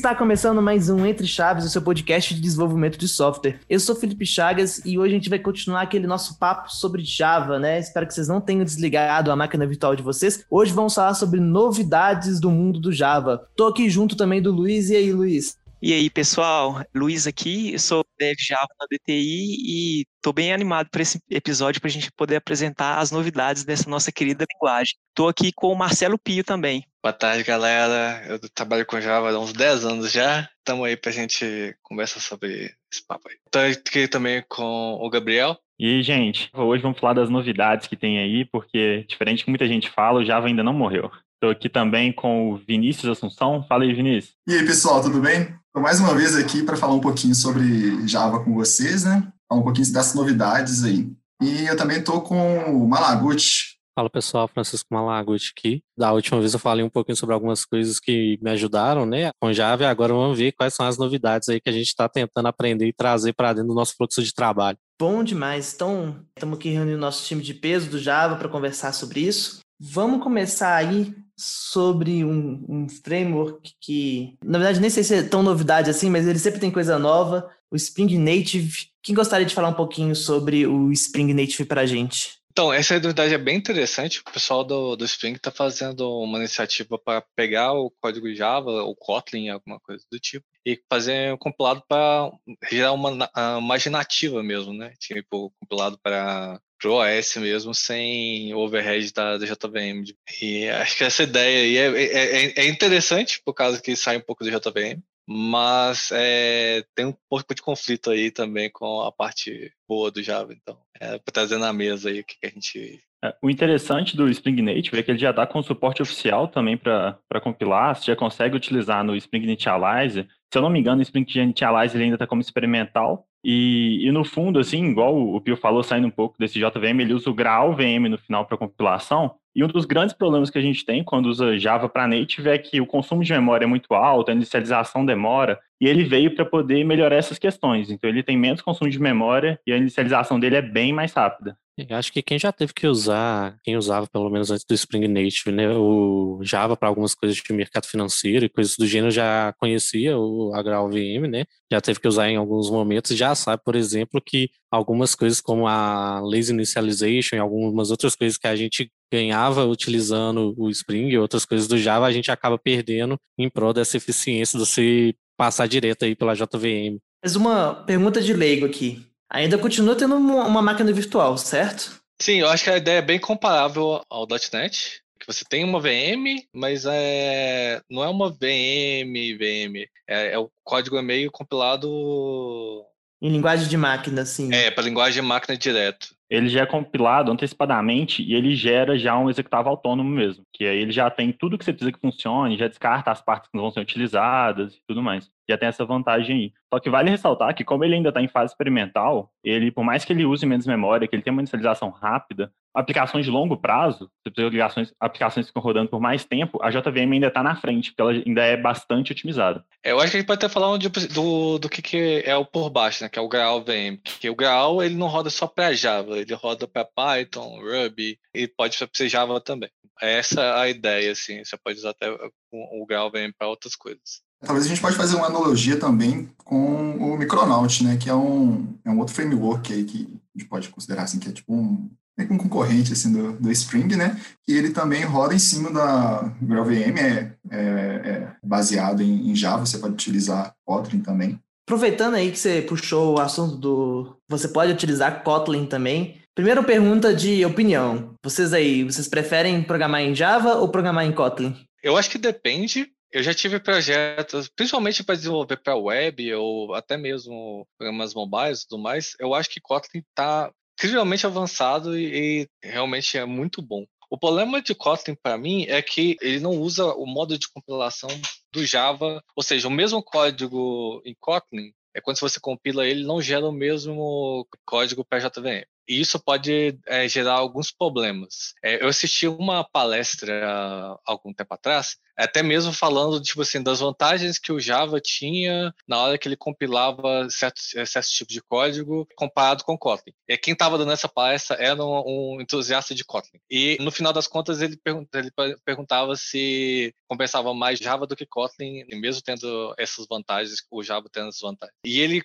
está começando mais um Entre Chaves, o seu podcast de desenvolvimento de software. Eu sou Felipe Chagas e hoje a gente vai continuar aquele nosso papo sobre Java, né? Espero que vocês não tenham desligado a máquina virtual de vocês. Hoje vamos falar sobre novidades do mundo do Java. Tô aqui junto também do Luiz. E aí, Luiz? E aí, pessoal, Luiz aqui, eu sou dev Java na DTI e estou bem animado para esse episódio para a gente poder apresentar as novidades dessa nossa querida linguagem. Estou aqui com o Marcelo Pio também. Boa tarde, galera. Eu trabalho com Java há uns 10 anos já. Estamos aí para a gente conversar sobre esse papo aí. Estou aqui também com o Gabriel. E aí, gente, hoje vamos falar das novidades que tem aí, porque, diferente do que muita gente fala, o Java ainda não morreu. Estou aqui também com o Vinícius Assunção. Fala aí, Vinícius. E aí, pessoal, tudo bem? Estou mais uma vez aqui para falar um pouquinho sobre Java com vocês, né? Falar um pouquinho dessas novidades aí. E eu também estou com o Malaguti. Fala pessoal, Francisco Malaguti aqui. Da última vez eu falei um pouquinho sobre algumas coisas que me ajudaram, né, com Java, e agora vamos ver quais são as novidades aí que a gente está tentando aprender e trazer para dentro do nosso fluxo de trabalho. Bom demais. Então, estamos aqui reunindo o nosso time de peso do Java para conversar sobre isso. Vamos começar aí sobre um, um, framework que, na verdade, nem sei se é tão novidade assim, mas ele sempre tem coisa nova, o Spring Native. Quem gostaria de falar um pouquinho sobre o Spring Native para a gente? Então, essa novidade é bem interessante. O pessoal do, do Spring está fazendo uma iniciativa para pegar o código Java, ou Kotlin, alguma coisa do tipo, e fazer um compilado para gerar uma imagem nativa mesmo, né? Tipo, compilado para pro OS mesmo, sem overhead da, da JVM. E acho que essa ideia aí é, é, é, é interessante, por causa que sai um pouco do JVM, mas é, tem um pouco de conflito aí também com a parte boa do Java, então, é, para trazer na mesa aí o que, que a gente é, o interessante do Spring Native é que ele já dá com suporte oficial também para compilar, você já consegue utilizar no Spring Initialize. Se eu não me engano, o Spring Initialize ele ainda está como experimental, e, e, no fundo, assim, igual o Pio falou, saindo um pouco desse JVM, ele usa o Graal VM no final para compilação. E um dos grandes problemas que a gente tem quando usa Java para native é que o consumo de memória é muito alto, a inicialização demora, e ele veio para poder melhorar essas questões. Então ele tem menos consumo de memória e a inicialização dele é bem mais rápida. Eu acho que quem já teve que usar, quem usava pelo menos antes do Spring Native, né, o Java para algumas coisas de mercado financeiro e coisas do gênero já conhecia o VM, né? Já teve que usar em alguns momentos, já sabe, por exemplo, que algumas coisas como a lazy initialization e algumas outras coisas que a gente ganhava utilizando o Spring e outras coisas do Java, a gente acaba perdendo em prol dessa eficiência de você passar direto aí pela JVM. Mas uma pergunta de leigo aqui. Ainda continua tendo uma máquina virtual, certo? Sim, eu acho que a ideia é bem comparável ao .NET, que você tem uma VM, mas é, não é uma VM, VM, é, é o código é meio compilado... Em linguagem de máquina, sim. É, para linguagem de máquina direto ele já é compilado antecipadamente e ele gera já um executável autônomo mesmo, que aí ele já tem tudo que você precisa que funcione, já descarta as partes que não vão ser utilizadas e tudo mais. Já tem essa vantagem aí. Só que vale ressaltar que como ele ainda está em fase experimental, ele, por mais que ele use menos memória, que ele tenha uma inicialização rápida, aplicações de longo prazo, de aplicações, aplicações que estão rodando por mais tempo, a JVM ainda está na frente, porque ela ainda é bastante otimizada. É, eu acho que a gente pode até falar do, do, do que, que é o por baixo, né, que é o Graal VM. Porque o Graal ele não roda só para Java, ele roda para Python, Ruby e pode ser Java também. Essa é a ideia, assim, você pode usar até o Graal VM para outras coisas. Talvez a gente pode fazer uma analogia também com o Micronaut, né, que é um, é um outro framework aí que a gente pode considerar assim, que é tipo um, um concorrente assim, do, do Spring, né, que ele também roda em cima da GraalVM, é, é, é baseado em, em Java, você pode utilizar Kotlin também. Aproveitando aí que você puxou o assunto do. Você pode utilizar Kotlin também. Primeira pergunta de opinião. Vocês aí, vocês preferem programar em Java ou programar em Kotlin? Eu acho que depende. Eu já tive projetos, principalmente para desenvolver para web ou até mesmo programas mobiles e tudo mais. Eu acho que Kotlin está incrivelmente avançado e, e realmente é muito bom. O problema de Kotlin para mim é que ele não usa o modo de compilação do Java, ou seja, o mesmo código em Kotlin, é quando você compila ele, não gera o mesmo código para JVM. E isso pode é, gerar alguns problemas. É, eu assisti uma palestra algum tempo atrás até mesmo falando, tipo assim, das vantagens que o Java tinha na hora que ele compilava certos, certos tipos de código comparado com Kotlin. E quem estava dando essa palestra era um, um, entusiasta de Kotlin. E no final das contas ele, ele perguntava se compensava mais Java do que Kotlin, mesmo tendo essas vantagens, o Java tendo essas vantagens. E ele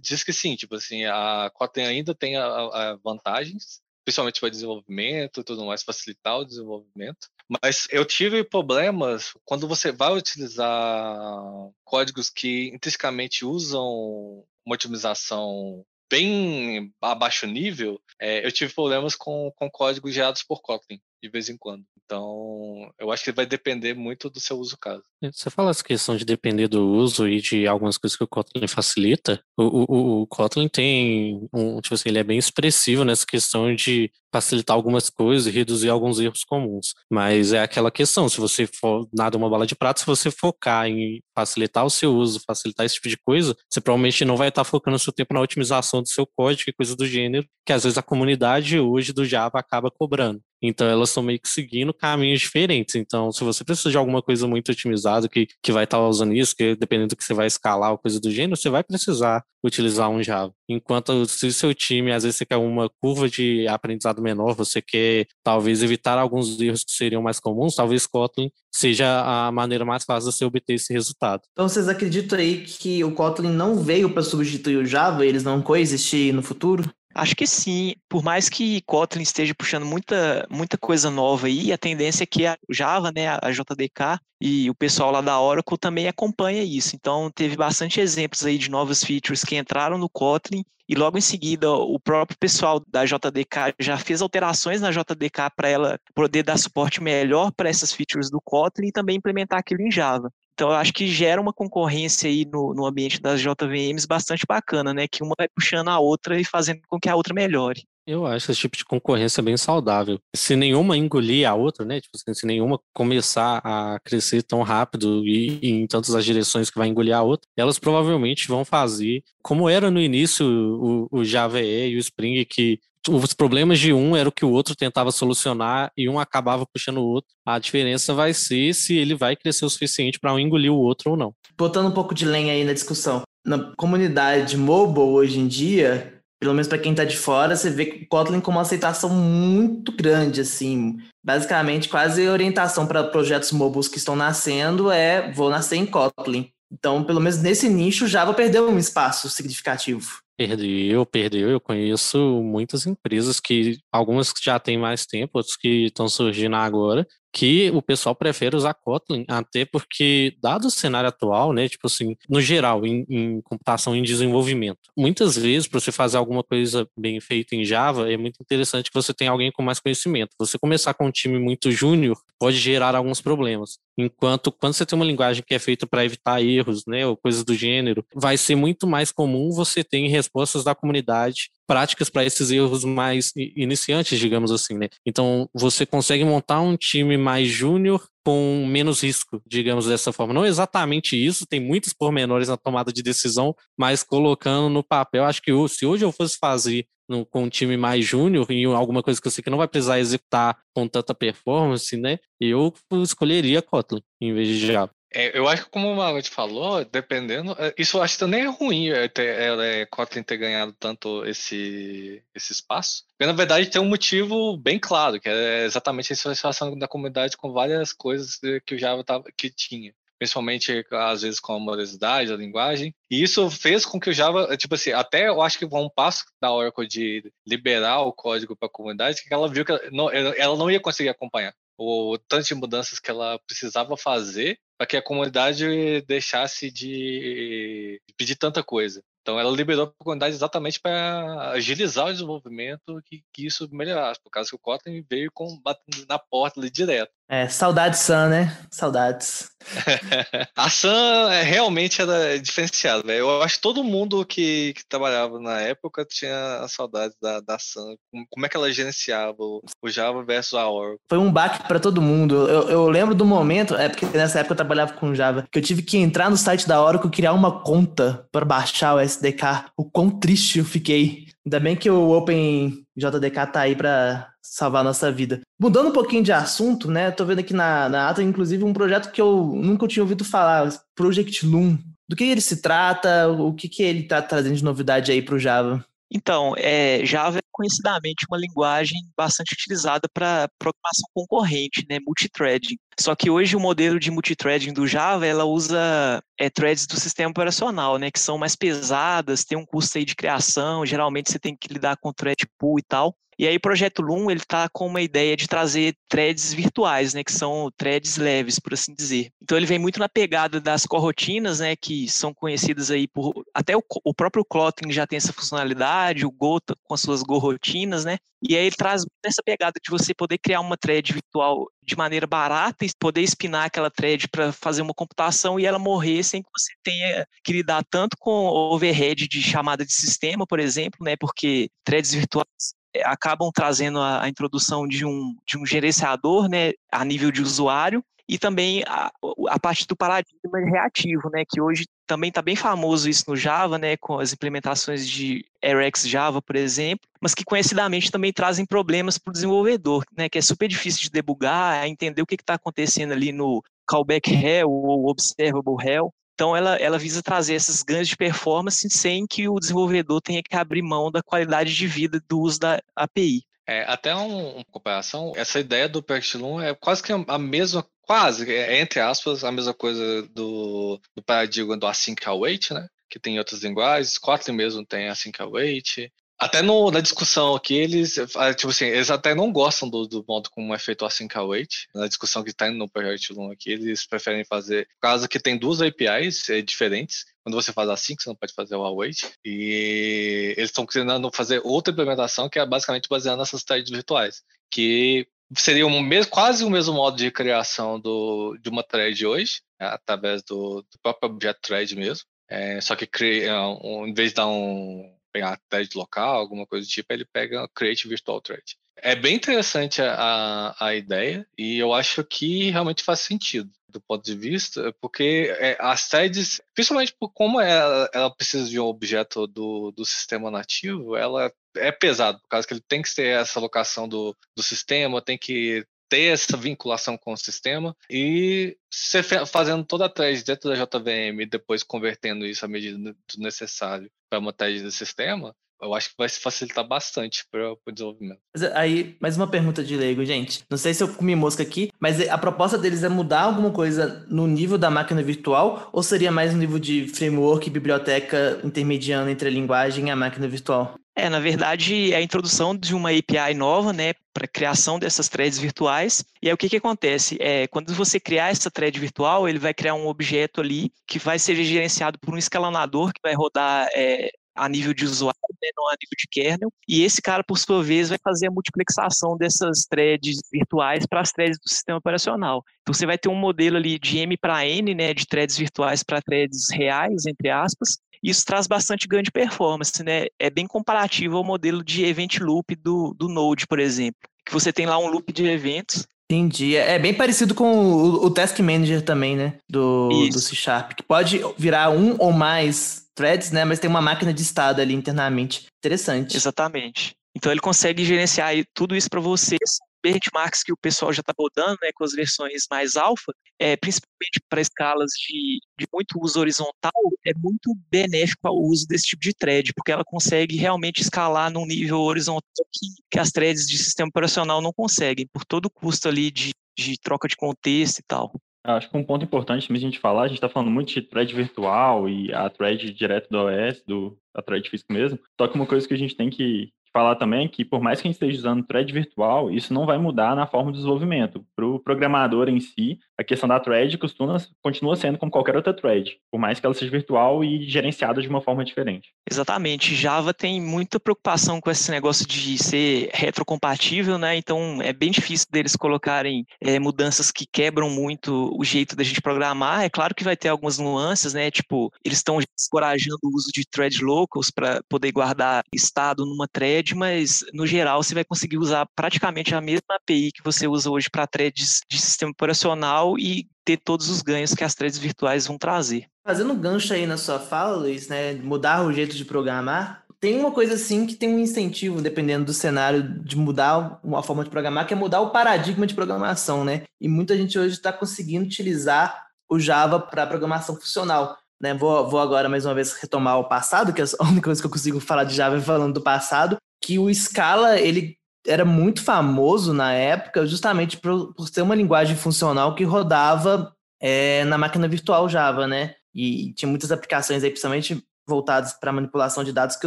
diz que sim, tipo assim, a Kotlin ainda tem a, a vantagens, principalmente para desenvolvimento e tudo mais, facilitar o desenvolvimento. Mas eu tive problemas quando você vai utilizar códigos que intrinsecamente usam uma otimização bem a baixo nível, é, eu tive problemas com, com códigos gerados por Kotlin de vez em quando. Então, eu acho que vai depender muito do seu uso caso. É, você fala essa questão de depender do uso e de algumas coisas que o Kotlin facilita. O, o, o Kotlin tem um, tipo assim, ele é bem expressivo nessa questão de facilitar algumas coisas e reduzir alguns erros comuns. Mas é aquela questão, se você for nada uma bala de prata, se você focar em facilitar o seu uso, facilitar esse tipo de coisa, você provavelmente não vai estar focando o seu tempo na otimização do seu código e coisas do gênero, que às vezes a comunidade hoje do Java acaba cobrando. Então elas estão meio que seguindo caminhos diferentes. Então, se você precisa de alguma coisa muito otimizada que, que vai estar usando isso, que dependendo do que você vai escalar ou coisa do gênero, você vai precisar utilizar um Java. Enquanto se o seu time, às vezes você quer uma curva de aprendizado menor, você quer talvez evitar alguns erros que seriam mais comuns, talvez Kotlin seja a maneira mais fácil de você obter esse resultado. Então vocês acreditam aí que o Kotlin não veio para substituir o Java, eles não coexistir no futuro? Acho que sim. Por mais que Kotlin esteja puxando muita, muita coisa nova aí, a tendência é que a Java, né, a JDK e o pessoal lá da Oracle também acompanha isso. Então, teve bastante exemplos aí de novas features que entraram no Kotlin e logo em seguida o próprio pessoal da JDK já fez alterações na JDK para ela poder dar suporte melhor para essas features do Kotlin e também implementar aquilo em Java. Então, eu acho que gera uma concorrência aí no, no ambiente das JVMs bastante bacana, né? Que uma vai puxando a outra e fazendo com que a outra melhore. Eu acho esse tipo de concorrência bem saudável. Se nenhuma engolir a outra, né? Tipo assim, se nenhuma começar a crescer tão rápido e, e, em tantas as direções que vai engolir a outra, elas provavelmente vão fazer como era no início o, o Java e o Spring, que os problemas de um era o que o outro tentava solucionar e um acabava puxando o outro. A diferença vai ser se ele vai crescer o suficiente para um engolir o outro ou não. Botando um pouco de lenha aí na discussão. Na comunidade mobile hoje em dia, pelo menos para quem está de fora, você vê Kotlin com uma aceitação muito grande, assim. Basicamente, quase orientação para projetos mobiles que estão nascendo é vou nascer em Kotlin. Então, pelo menos nesse nicho, Java perdeu um espaço significativo. Perdeu, perdeu. Eu conheço muitas empresas que, algumas que já têm mais tempo, outras que estão surgindo agora, que o pessoal prefere usar Kotlin, até porque, dado o cenário atual, né, tipo assim, no geral, em, em computação em desenvolvimento, muitas vezes, para você fazer alguma coisa bem feita em Java, é muito interessante que você tenha alguém com mais conhecimento. Você começar com um time muito júnior pode gerar alguns problemas. Enquanto quando você tem uma linguagem que é feita para evitar erros, né, ou coisas do gênero, vai ser muito mais comum você ter respostas da comunidade práticas para esses erros mais iniciantes, digamos assim, né? Então, você consegue montar um time mais júnior com menos risco, digamos dessa forma. Não exatamente isso, tem muitos pormenores na tomada de decisão, mas colocando no papel, acho que eu, se hoje eu fosse fazer no, com um time mais júnior e alguma coisa que eu sei que não vai precisar executar com tanta performance, né? Eu escolheria Kotlin em vez de Java. É, eu acho que como o Margot falou, dependendo, é, isso eu acho que nem é ruim é, ter, é, Kotlin ter ganhado tanto esse, esse espaço. Porque na verdade tem um motivo bem claro, que é exatamente a situação da comunidade com várias coisas que o Java tava, que tinha. Principalmente, às vezes, com a morosidade, a linguagem. E isso fez com que o Java, tipo assim, até eu acho que um passo da Oracle de liberar o código para a comunidade, que ela viu que ela não, ela não ia conseguir acompanhar o tanto de mudanças que ela precisava fazer para que a comunidade deixasse de pedir tanta coisa. Então ela liberou a comunidade exatamente para agilizar o desenvolvimento que, que isso melhorasse, por causa que o Kotlin veio com batendo na porta ali direto. É, saudades Sun, né? Saudades. a Sun é, realmente era diferenciada, velho. Eu acho que todo mundo que, que, trabalhava na época tinha saudades da, da Sun. Como é que ela gerenciava o, Java versus a Oracle. Foi um baque para todo mundo. Eu, eu, lembro do momento, é porque nessa época eu trabalhava com Java, que eu tive que entrar no site da Oracle e criar uma conta para baixar o SDK. O quão triste eu fiquei. Ainda bem que o Open JDK tá aí para salvar a nossa vida. Mudando um pouquinho de assunto, né? Tô vendo aqui na, na ata, inclusive, um projeto que eu nunca tinha ouvido falar, Project Loom. Do que ele se trata? O que, que ele está trazendo de novidade aí para o Java? Então, é, Java é conhecidamente uma linguagem bastante utilizada para programação concorrente, né, multithreading. Só que hoje o modelo de multithreading do Java, ela usa é, threads do sistema operacional, né, que são mais pesadas, tem um custo aí de criação, geralmente você tem que lidar com thread pool e tal. E aí o projeto Loom, ele está com uma ideia de trazer threads virtuais, né, que são threads leves, por assim dizer. Então ele vem muito na pegada das coroutinas, né, que são conhecidas aí por até o, o próprio Kotlin já tem essa funcionalidade, o Go com as suas goroutinas, né? E aí ele traz essa pegada de você poder criar uma thread virtual de maneira barata e poder espinar aquela thread para fazer uma computação e ela morrer sem que você tenha que lidar tanto com overhead de chamada de sistema, por exemplo, né? Porque threads virtuais acabam trazendo a, a, introdução de um, de um gerenciador né, a nível de usuário e também a, a parte do paradigma reativo, né, que hoje também está bem famoso isso no Java, né, com as implementações de RX Java, por exemplo, mas que conhecidamente também trazem problemas para o desenvolvedor, né, que é super difícil de debugar, entender o que está acontecendo ali no callback hell ou observable hell, então, ela, ela visa trazer esses ganhos de performance sem que o desenvolvedor tenha que abrir mão da qualidade de vida do uso da API. É, até um, uma comparação, essa ideia do Pertilum é quase que a mesma, quase, é, entre aspas, a mesma coisa do, do paradigma do async await, né? Que tem outras linguagens, Kotlin mesmo tem async await, até no, na discussão aqui, eles, ah, tipo assim, eles até não gostam do, do modo como é feito o async await. Na discussão que está no projeto 1 aqui, eles preferem fazer, causa que tem duas APIs é, diferentes. Quando você faz assim, você não pode fazer o await. E eles estão querendo fazer outra implementação que é basicamente baseada nessas threads virtuais. Que seria um mesmo, quase o mesmo modo de criação do, de uma thread hoje, né, através do, do próprio objeto thread mesmo. É, só que cria, um, em vez de dar um pegar thread local, alguma coisa do tipo, ele pega Create Virtual Thread. É bem interessante a, a ideia e eu acho que realmente faz sentido do ponto de vista, porque é, as threads, principalmente por como ela, ela precisa de um objeto do, do sistema nativo, ela é pesado, por causa que ele tem que ter essa locação do, do sistema, tem que ter essa vinculação com o sistema e você fazendo toda a thread dentro da JVM e depois convertendo isso à medida do necessário para uma thread do sistema, eu acho que vai facilitar bastante para o desenvolvimento. Aí, mais uma pergunta de leigo, gente. Não sei se eu comi mosca aqui, mas a proposta deles é mudar alguma coisa no nível da máquina virtual ou seria mais no nível de framework, biblioteca intermediando entre a linguagem e a máquina virtual? É, na verdade, é a introdução de uma API nova, né, para criação dessas threads virtuais. E aí o que, que acontece? É, quando você criar essa thread virtual, ele vai criar um objeto ali que vai ser gerenciado por um escalonador que vai rodar é, a nível de usuário, né, não a nível de kernel. E esse cara, por sua vez, vai fazer a multiplexação dessas threads virtuais para as threads do sistema operacional. Então você vai ter um modelo ali de M para N, né, de threads virtuais para threads reais, entre aspas, isso traz bastante ganho de performance, né? É bem comparativo ao modelo de event loop do, do Node, por exemplo, que você tem lá um loop de eventos. Entendi. É, é bem parecido com o, o Task Manager também, né? Do, do C Sharp, que pode virar um ou mais threads, né? Mas tem uma máquina de estado ali internamente. Interessante. Exatamente. Então ele consegue gerenciar tudo isso para vocês benchmarks que o pessoal já está rodando, né, com as versões mais alfa, é, principalmente para escalas de, de muito uso horizontal, é muito benéfico ao uso desse tipo de thread, porque ela consegue realmente escalar num nível horizontal que, que as threads de sistema operacional não conseguem, por todo o custo ali de, de troca de contexto e tal. Acho que um ponto importante também a gente falar, a gente está falando muito de thread virtual e a thread direto do OS, do, a thread física mesmo. Só que uma coisa que a gente tem que falar também que, por mais que a gente esteja usando thread virtual, isso não vai mudar na forma do desenvolvimento. Para o programador em si, a questão da thread costuma, continua sendo como qualquer outra thread, por mais que ela seja virtual e gerenciada de uma forma diferente. Exatamente. Java tem muita preocupação com esse negócio de ser retrocompatível, né? Então é bem difícil deles colocarem é, mudanças que quebram muito o jeito da gente programar. É claro que vai ter algumas nuances, né? Tipo, eles estão encorajando o uso de thread locals para poder guardar estado numa thread thread, mas no geral você vai conseguir usar praticamente a mesma API que você usa hoje para threads de sistema operacional e ter todos os ganhos que as threads virtuais vão trazer. Fazendo um gancho aí na sua fala, Luiz, né, mudar o jeito de programar, tem uma coisa assim que tem um incentivo, dependendo do cenário, de mudar uma forma de programar, que é mudar o paradigma de programação, né? E muita gente hoje está conseguindo utilizar o Java para programação funcional. Né? Vou, vou agora mais uma vez retomar o passado, que é a única coisa que eu consigo falar de Java é falando do passado, que o Scala ele era muito famoso na época justamente por, por ser uma linguagem funcional que rodava é, na máquina virtual Java, né? E tinha muitas aplicações aí, principalmente voltadas para manipulação de dados que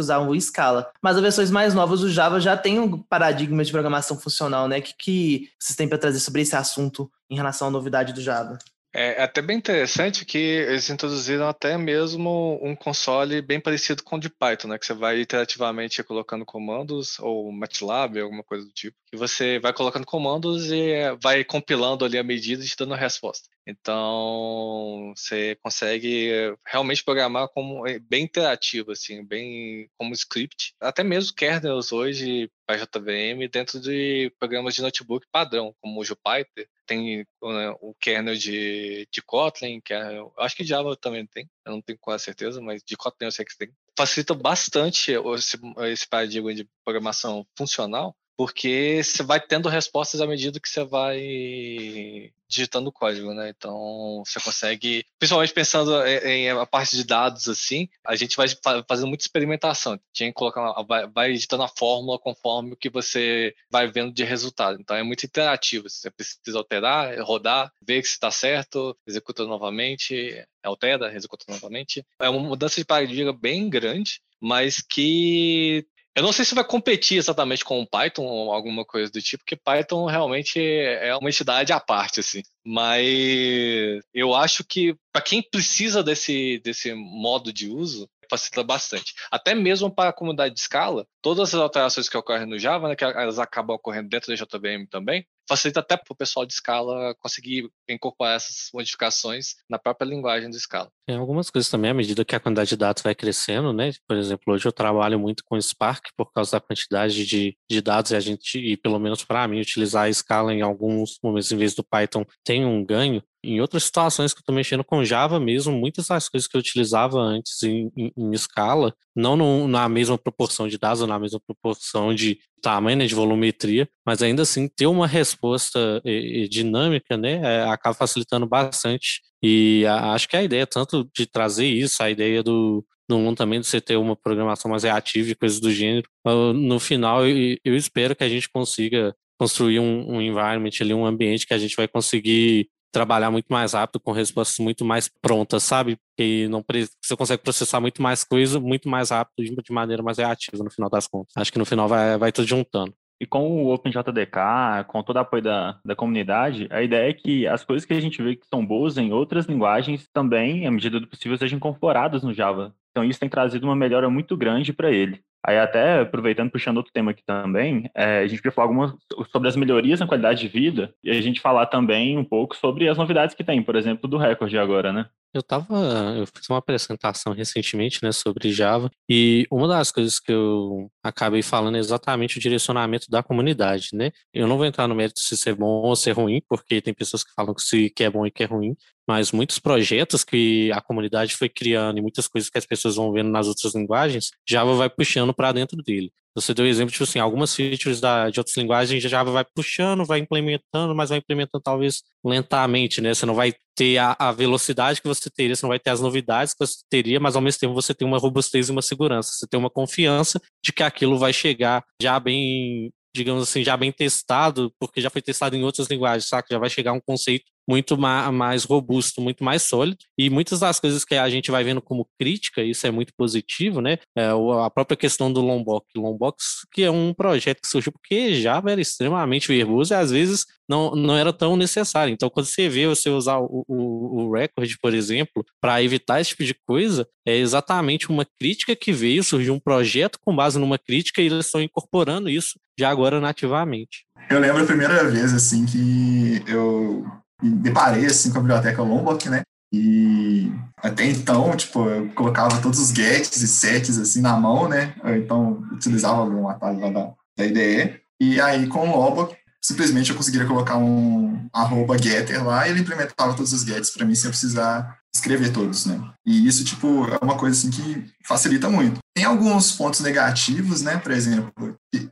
usavam o Scala. Mas as versões mais novas do Java já tem um paradigma de programação funcional, né? O que, que vocês têm para trazer sobre esse assunto em relação à novidade do Java? É, é até bem interessante que eles introduziram até mesmo um console bem parecido com o de Python, né? Que você vai iterativamente colocando comandos, ou MATLAB, alguma coisa do tipo, que você vai colocando comandos e é, vai compilando ali a medida e te dando a resposta. Então, você consegue realmente programar como é, bem interativo, assim, bem como script. Até mesmo kernels hoje para JVM dentro de programas de notebook padrão, como o Jupyter, tem né, o kernel de, de Kotlin, que é, acho que Java também tem, eu não tenho quase certeza, mas de Kotlin eu sei que tem. Facilita bastante esse, esse paradigma de programação funcional, porque você vai tendo respostas à medida que você vai digitando o código, né? Então você consegue, principalmente pensando em, a parte de dados assim, a gente vai fazendo muita experimentação. Tinha que colocar, vai, vai editando a fórmula conforme o que você vai vendo de resultado. Então é muito interativo. Você precisa alterar, rodar, ver se está certo, executa novamente, altera, executa novamente. É uma mudança de paradigma bem grande, mas que eu não sei se vai competir exatamente com o Python ou alguma coisa do tipo, porque Python realmente é uma entidade à parte, assim. Mas eu acho que para quem precisa desse, desse modo de uso, facilita bastante. Até mesmo para a comunidade de escala, todas as alterações que ocorrem no Java, né, que elas acabam ocorrendo dentro da JVM também, facilita até para o pessoal de escala conseguir incorporar essas modificações na própria linguagem do escala. Tem algumas coisas também, à medida que a quantidade de dados vai crescendo, né? Por exemplo, hoje eu trabalho muito com Spark por causa da quantidade de, de dados e a gente, e pelo menos para mim, utilizar a escala em alguns momentos em vez do Python tem um ganho. Em outras situações que eu estou mexendo com Java mesmo, muitas das coisas que eu utilizava antes em, em, em escala, não no, na mesma proporção de dados, na mesma proporção de tamanho, né, de volumetria, mas ainda assim ter uma resposta e, e dinâmica, né, é, acaba facilitando bastante. E a, acho que a ideia tanto de trazer isso, a ideia do, no mundo também de você ter uma programação mais reativa e coisas do gênero. No final, eu espero que a gente consiga construir um, um environment ali, um ambiente que a gente vai conseguir trabalhar muito mais rápido, com respostas muito mais prontas, sabe? Que não você consegue processar muito mais coisa, muito mais rápido, de maneira mais reativa no final das contas. Acho que no final vai, vai tudo juntando. E com o OpenJDK, com todo o apoio da, da comunidade, a ideia é que as coisas que a gente vê que são boas em outras linguagens também, à medida do possível, sejam incorporadas no Java. Então isso tem trazido uma melhora muito grande para ele. Aí até aproveitando, puxando outro tema aqui também, é, a gente queria falar algumas sobre as melhorias na qualidade de vida e a gente falar também um pouco sobre as novidades que tem, por exemplo, do recorde agora, né? Eu tava, eu fiz uma apresentação recentemente, né, sobre Java, e uma das coisas que eu acabei falando é exatamente o direcionamento da comunidade, né? Eu não vou entrar no mérito se ser bom ou ser ruim, porque tem pessoas que falam que, se, que é bom e que é ruim, mas muitos projetos que a comunidade foi criando e muitas coisas que as pessoas vão vendo nas outras linguagens, Java vai puxando para dentro dele. Você deu exemplo, tipo assim, algumas features da, de outras linguagens Java vai puxando, vai implementando, mas vai implementando talvez lentamente, né? Você não vai ter a, a, velocidade que você teria, você não vai ter as novidades que você teria, mas ao mesmo tempo você tem uma robustez e uma segurança. Você tem uma confiança de que aquilo vai chegar já bem, digamos assim, já bem testado, porque já foi testado em outras linguagens, sabe? Já vai chegar um conceito muito mais robusto, muito mais sólido. E muitas das coisas que a gente vai vendo como crítica, isso é muito positivo, né? É a própria questão do Lombok. Lombox, que é um projeto que surgiu porque Java era extremamente verboso e às vezes não, não era tão necessário. Então, quando você vê você usar o, o, o Record, por exemplo, para evitar esse tipo de coisa, é exatamente uma crítica que veio, surgiu um projeto com base numa crítica e eles estão incorporando isso já agora nativamente. Eu lembro a primeira vez, assim, que eu me deparei assim com a biblioteca Lombok, né? E até então, tipo, eu colocava todos os gets e sets assim na mão, né? Eu, então utilizava algum atalho lá da, da IDE. E aí com o Lombok, simplesmente eu conseguiria colocar um arroba getter lá e ele implementava todos os gets para mim sem precisar escrever todos, né? E isso, tipo, é uma coisa assim que facilita muito. Tem alguns pontos negativos, né? Por exemplo,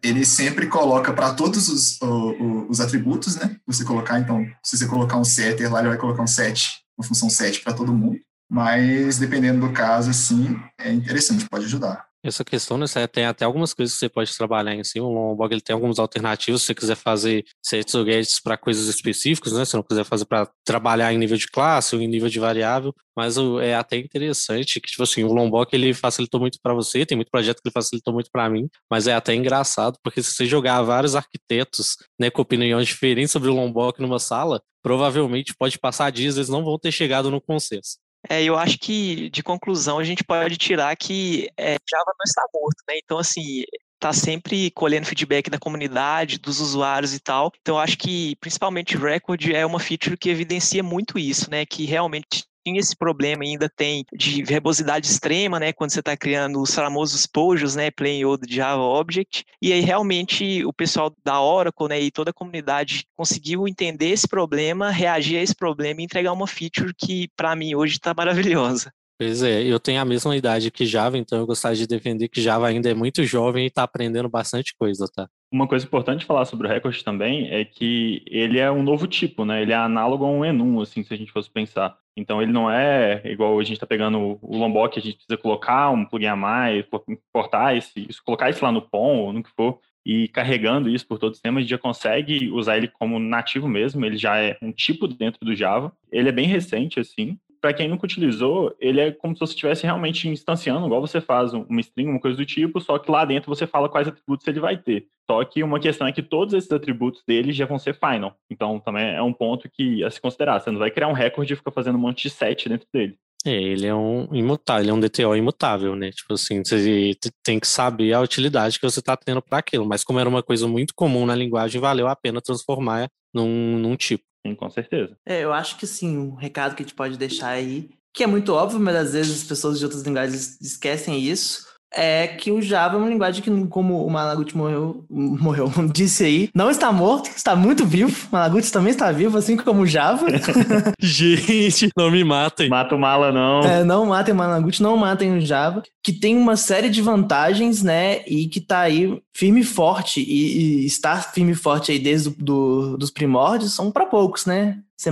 ele sempre coloca para todos os, os, os, atributos, né? Você colocar, então, se você colocar um setter lá, ele vai colocar um set, uma função set para todo mundo. Mas, dependendo do caso, assim, é interessante, pode ajudar. Essa questão, né, tem até algumas coisas que você pode trabalhar em cima. O Lombok ele tem algumas alternativas se você quiser fazer sets ou gadgets para coisas específicas, né? Se não quiser fazer para trabalhar em nível de classe ou em nível de variável, mas é até interessante que tipo assim, o Lombok ele facilitou muito para você, tem muito projeto que ele facilitou muito para mim, mas é até engraçado porque se você jogar vários arquitetos, né, com opiniões diferentes sobre o Lombok numa sala, provavelmente pode passar dias, eles não vão ter chegado no consenso. É, eu acho que de conclusão a gente pode tirar que é, Java não está morto, né? Então, assim, está sempre colhendo feedback da comunidade, dos usuários e tal. Então, acho que principalmente Record é uma feature que evidencia muito isso, né? Que realmente tinha esse problema ainda tem de verbosidade extrema, né, quando você está criando os famosos pojos, né, plain old Java Object, e aí realmente o pessoal da Oracle, né, e toda a comunidade conseguiu entender esse problema, reagir a esse problema e entregar uma feature que para mim hoje está maravilhosa. Pois é, eu tenho a mesma idade que Java, então eu gostaria de defender que Java ainda é muito jovem e está aprendendo bastante coisa, tá? Uma coisa importante de falar sobre o Record também é que ele é um novo tipo, né? Ele é análogo a um Enum, assim, se a gente fosse pensar. Então ele não é igual a gente está pegando o Lombok, a gente precisa colocar um plugin a mais, importar esse, isso, colocar isso lá no POM ou no que for, e carregando isso por todo o sistema, a gente já consegue usar ele como nativo mesmo, ele já é um tipo dentro do Java. Ele é bem recente, assim, para quem nunca utilizou, ele é como se você estivesse realmente instanciando, igual você faz uma string, uma coisa do tipo, só que lá dentro você fala quais atributos ele vai ter. Só que uma questão é que todos esses atributos dele já vão ser final. Então também é um ponto que a se considerar. Você não vai criar um recorde e ficar fazendo um monte de set dentro dele. É, ele é um imutável, ele é um DTO imutável, né? Tipo assim, você tem que saber a utilidade que você está tendo para aquilo. Mas como era uma coisa muito comum na linguagem, valeu a pena transformar num, num tipo. Sim, com certeza. É, eu acho que sim, um recado que a gente pode deixar aí, que é muito óbvio, mas às vezes as pessoas de outras linguagens esquecem isso, é que o Java é uma linguagem que, como o Malaguti morreu, morreu, disse aí, não está morto, está muito vivo. O Malaguti também está vivo, assim como o Java. Gente, não me matem. Mata o Mala, não. É, não matem o Malaguti, não matem o Java, que tem uma série de vantagens, né, e que está aí firme e forte, e, e estar firme e forte aí desde do, do, dos primórdios são para poucos, né? C++,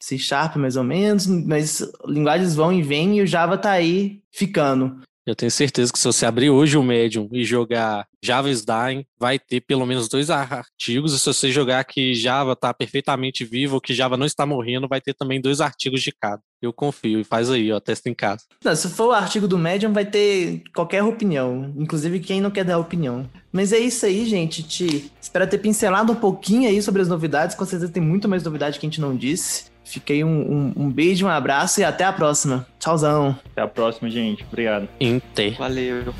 C Sharp mais ou menos, mas linguagens vão e vêm e o Java tá aí ficando. Eu tenho certeza que se você abrir hoje o Medium e jogar Java Dying, vai ter pelo menos dois artigos. E se você jogar que Java está perfeitamente vivo ou que Java não está morrendo, vai ter também dois artigos de cada. Eu confio e faz aí, ó, testa em casa. Não, se for o artigo do Medium, vai ter qualquer opinião, inclusive quem não quer dar opinião. Mas é isso aí, gente. Te espero ter pincelado um pouquinho aí sobre as novidades. Com certeza tem muito mais novidade que a gente não disse. Fiquei um, um, um beijo, um abraço e até a próxima. Tchauzão. Até a próxima, gente. Obrigado. Inter. Valeu.